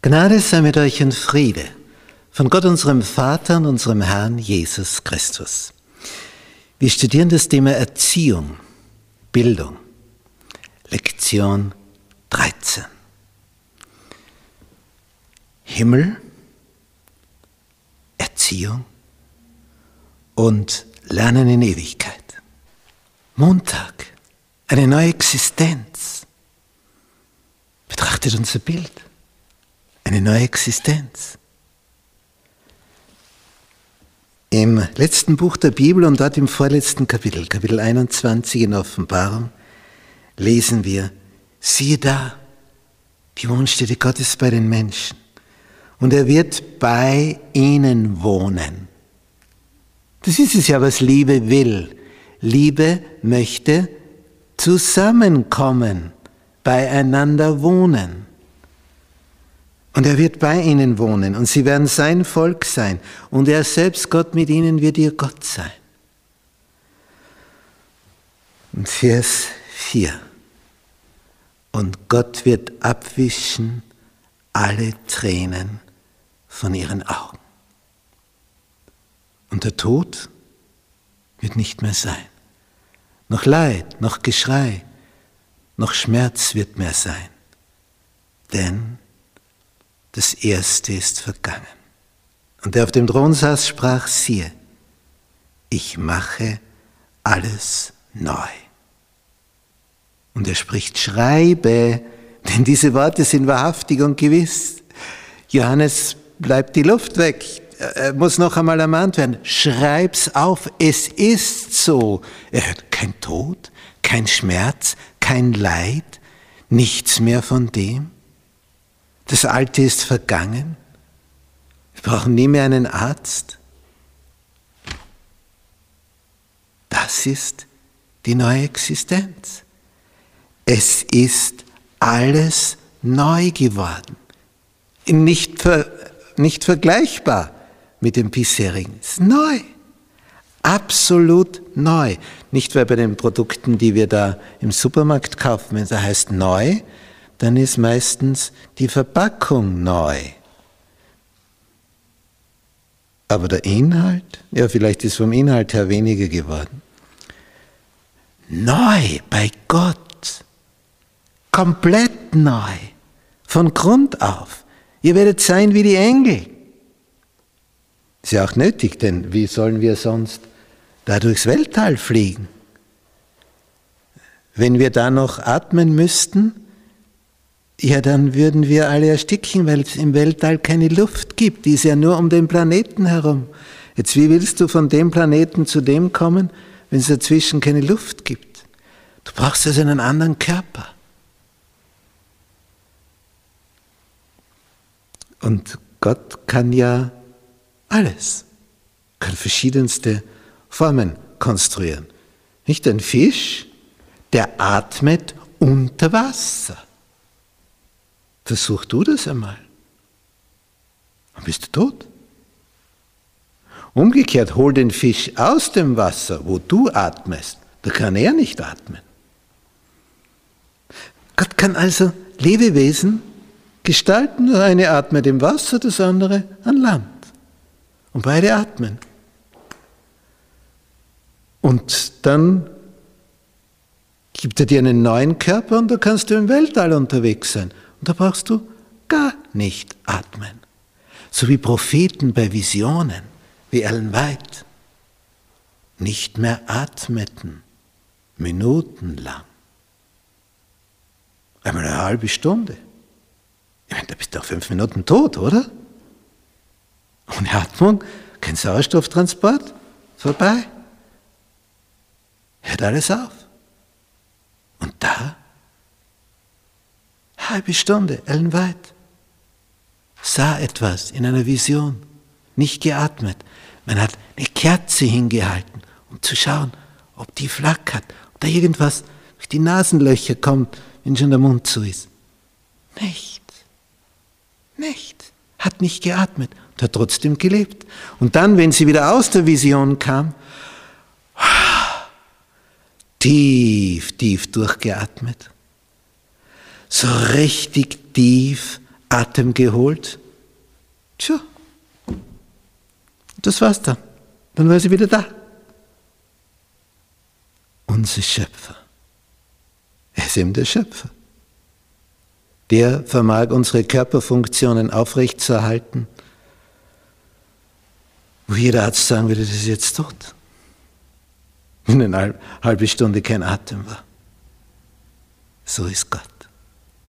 Gnade sei mit euch und Friede von Gott unserem Vater und unserem Herrn Jesus Christus. Wir studieren das Thema Erziehung, Bildung, Lektion 13. Himmel, Erziehung und Lernen in Ewigkeit. Montag, eine neue Existenz. Betrachtet unser Bild eine neue Existenz. Im letzten Buch der Bibel und dort im vorletzten Kapitel, Kapitel 21 in Offenbarung, lesen wir, siehe da, die Wohnstätte Gottes bei den Menschen und er wird bei ihnen wohnen. Das ist es ja, was Liebe will. Liebe möchte zusammenkommen, beieinander wohnen. Und er wird bei ihnen wohnen und sie werden sein Volk sein und er selbst, Gott mit ihnen, wird ihr Gott sein. Und Vers 4. Und Gott wird abwischen alle Tränen von ihren Augen. Und der Tod wird nicht mehr sein. Noch Leid, noch Geschrei, noch Schmerz wird mehr sein. Denn das Erste ist vergangen. Und der auf dem Thron saß, sprach, siehe, ich mache alles neu. Und er spricht, schreibe, denn diese Worte sind wahrhaftig und gewiss. Johannes bleibt die Luft weg, er muss noch einmal ermahnt werden, schreib's auf, es ist so. Er hört kein Tod, kein Schmerz, kein Leid, nichts mehr von dem. Das Alte ist vergangen. Wir brauchen nie mehr einen Arzt. Das ist die neue Existenz. Es ist alles neu geworden. Nicht, ver, nicht vergleichbar mit dem bisherigen. Es ist neu. Absolut neu. Nicht weil bei den Produkten, die wir da im Supermarkt kaufen, wenn es heißt neu, dann ist meistens die Verpackung neu. Aber der Inhalt, ja, vielleicht ist vom Inhalt her weniger geworden. Neu bei Gott. Komplett neu. Von Grund auf. Ihr werdet sein wie die Engel. Ist ja auch nötig, denn wie sollen wir sonst da durchs Weltall fliegen? Wenn wir da noch atmen müssten, ja, dann würden wir alle ersticken, weil es im Weltall keine Luft gibt. Die ist ja nur um den Planeten herum. Jetzt, wie willst du von dem Planeten zu dem kommen, wenn es dazwischen keine Luft gibt? Du brauchst also einen anderen Körper. Und Gott kann ja alles, kann verschiedenste Formen konstruieren. Nicht ein Fisch, der atmet unter Wasser. Versuch du das einmal. Dann bist du tot. Umgekehrt, hol den Fisch aus dem Wasser, wo du atmest. Da kann er nicht atmen. Gott kann also Lebewesen gestalten. Das eine atmet im Wasser, das andere an Land. Und beide atmen. Und dann gibt er dir einen neuen Körper und da kannst du im Weltall unterwegs sein. Und da brauchst du gar nicht atmen. So wie Propheten bei Visionen, wie Ellen White, nicht mehr atmeten, minutenlang. Einmal eine halbe Stunde. Ich meine, da bist du auch fünf Minuten tot, oder? Ohne Atmung, kein Sauerstofftransport, vorbei. Hört alles auf. Und da halbe Stunde, Ellen White, sah etwas in einer Vision, nicht geatmet. Man hat eine Kerze hingehalten, um zu schauen, ob die flackert, ob da irgendwas durch die Nasenlöcher kommt, wenn schon der Mund zu ist. Nicht. Nicht. Hat nicht geatmet und hat trotzdem gelebt. Und dann, wenn sie wieder aus der Vision kam, tief, tief durchgeatmet so richtig tief Atem geholt. Tja, das war's dann. Dann war sie wieder da. Unser Schöpfer. Er ist eben der Schöpfer. Der vermag unsere Körperfunktionen aufrechtzuerhalten, wo jeder Arzt sagen würde, das ist jetzt tot. Wenn eine halbe Stunde kein Atem war. So ist Gott.